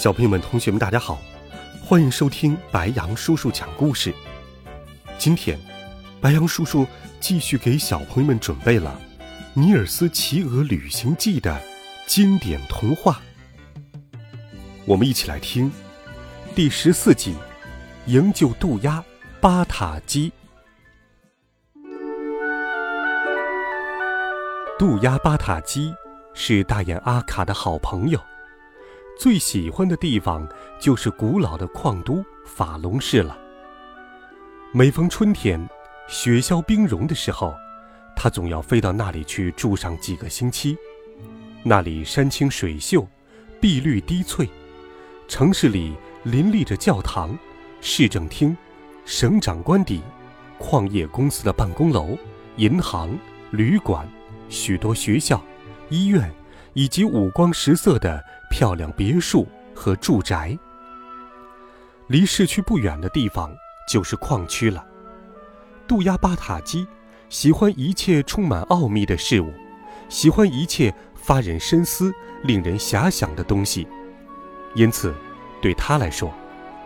小朋友们、同学们，大家好，欢迎收听白羊叔叔讲故事。今天，白羊叔叔继续给小朋友们准备了《尼尔斯骑鹅旅行记》的经典童话。我们一起来听第十四集《营救渡鸦巴塔基》。渡鸦巴塔基是大雁阿卡的好朋友。最喜欢的地方就是古老的矿都法隆市了。每逢春天，雪消冰融的时候，他总要飞到那里去住上几个星期。那里山清水秀，碧绿低翠，城市里林立着教堂、市政厅、省长官邸、矿业公司的办公楼、银行、旅馆、许多学校、医院，以及五光十色的。漂亮别墅和住宅。离市区不远的地方就是矿区了。杜鸦巴塔基喜欢一切充满奥秘的事物，喜欢一切发人深思、令人遐想的东西，因此，对他来说，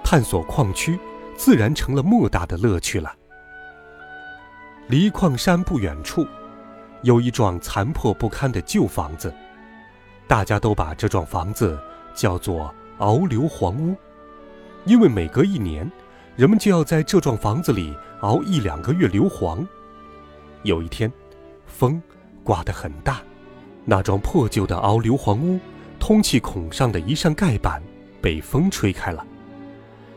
探索矿区自然成了莫大的乐趣了。离矿山不远处，有一幢残破不堪的旧房子。大家都把这幢房子叫做熬硫磺屋，因为每隔一年，人们就要在这幢房子里熬一两个月硫磺。有一天，风刮得很大，那幢破旧的熬硫磺屋通气孔上的一扇盖板被风吹开了。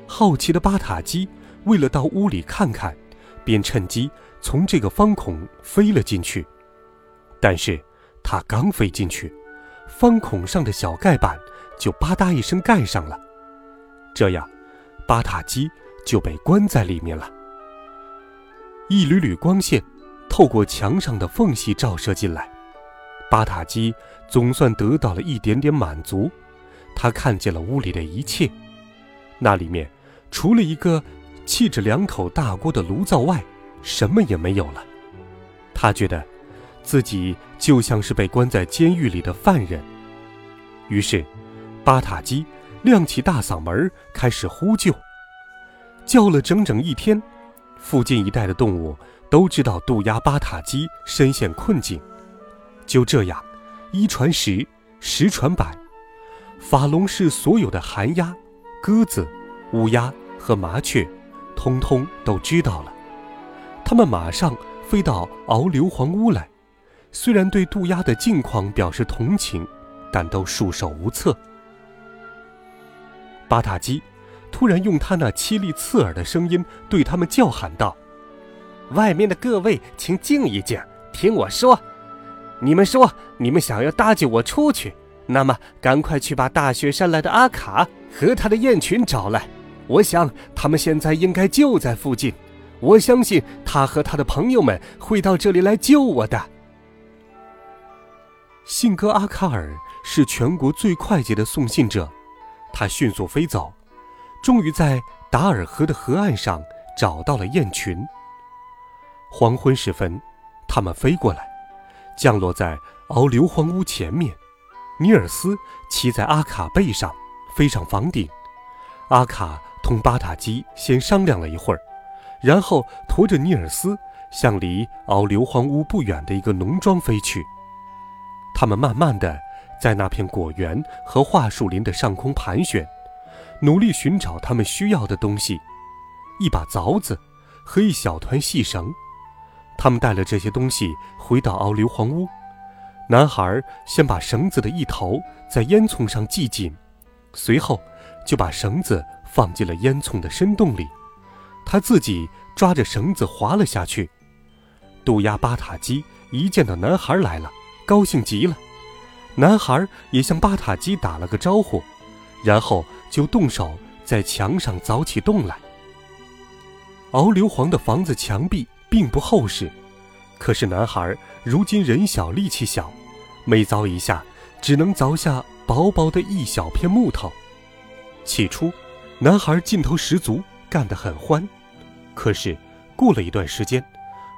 好奇的巴塔基为了到屋里看看，便趁机从这个方孔飞了进去。但是，他刚飞进去，方孔上的小盖板就吧嗒一声盖上了，这样，巴塔基就被关在里面了。一缕缕光线透过墙上的缝隙照射进来，巴塔基总算得到了一点点满足。他看见了屋里的一切，那里面除了一个砌着两口大锅的炉灶外，什么也没有了。他觉得。自己就像是被关在监狱里的犯人，于是，巴塔基亮起大嗓门开始呼救，叫了整整一天。附近一带的动物都知道渡鸦巴塔基深陷困境。就这样，一传十，十传百，法隆市所有的寒鸦、鸽子、乌鸦和麻雀，通通都知道了。他们马上飞到熬硫磺屋来。虽然对渡鸦的境况表示同情，但都束手无策。巴塔基突然用他那凄厉刺耳的声音对他们叫喊道：“外面的各位，请静一静，听我说。你们说你们想要搭救我出去，那么赶快去把大雪山来的阿卡和他的雁群找来。我想他们现在应该就在附近。我相信他和他的朋友们会到这里来救我的。”信鸽阿卡尔是全国最快捷的送信者，他迅速飞走，终于在达尔河的河岸上找到了雁群。黄昏时分，他们飞过来，降落在熬硫磺屋前面。尼尔斯骑在阿卡背上，飞上房顶。阿卡同巴塔基先商量了一会儿，然后驮着尼尔斯向离熬硫磺屋不远的一个农庄飞去。他们慢慢的在那片果园和桦树林的上空盘旋，努力寻找他们需要的东西：一把凿子和一小团细绳。他们带了这些东西回到熬硫磺屋。男孩先把绳子的一头在烟囱上系紧，随后就把绳子放进了烟囱的深洞里。他自己抓着绳子滑了下去。渡鸦巴塔基一见到男孩来了。高兴极了，男孩也向巴塔基打了个招呼，然后就动手在墙上凿起洞来。敖硫磺的房子墙壁并不厚实，可是男孩如今人小力气小，每凿一下，只能凿下薄薄的一小片木头。起初，男孩劲头十足，干得很欢。可是，过了一段时间，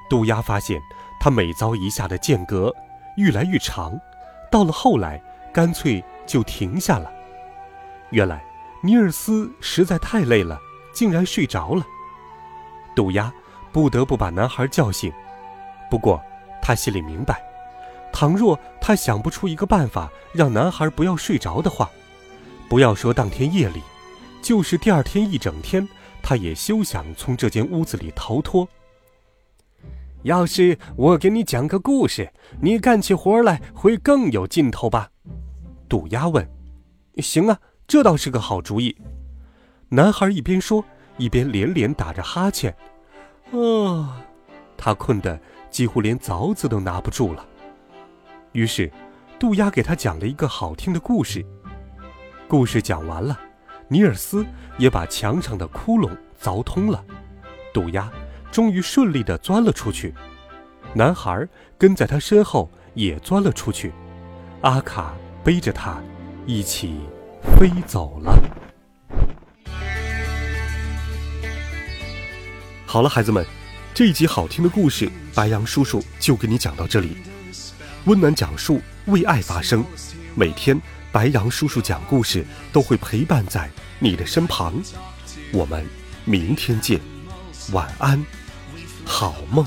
杜鸦发现他每凿一下的间隔愈来愈长。到了后来，干脆就停下了。原来，尼尔斯实在太累了，竟然睡着了。杜鸦不得不把男孩叫醒。不过，他心里明白，倘若他想不出一个办法让男孩不要睡着的话，不要说当天夜里，就是第二天一整天，他也休想从这间屋子里逃脱。要是我给你讲个故事，你干起活来会更有劲头吧？杜鸦问。行啊，这倒是个好主意。男孩一边说，一边连连打着哈欠。啊，他困得几乎连凿子都拿不住了。于是，杜鸦给他讲了一个好听的故事。故事讲完了，尼尔斯也把墙上的窟窿凿通了。杜鸦。终于顺利地钻了出去，男孩跟在他身后也钻了出去，阿卡背着他一起飞走了。好了，孩子们，这一集好听的故事，白羊叔叔就给你讲到这里。温暖讲述，为爱发声，每天白羊叔叔讲故事都会陪伴在你的身旁。我们明天见。晚安，好梦。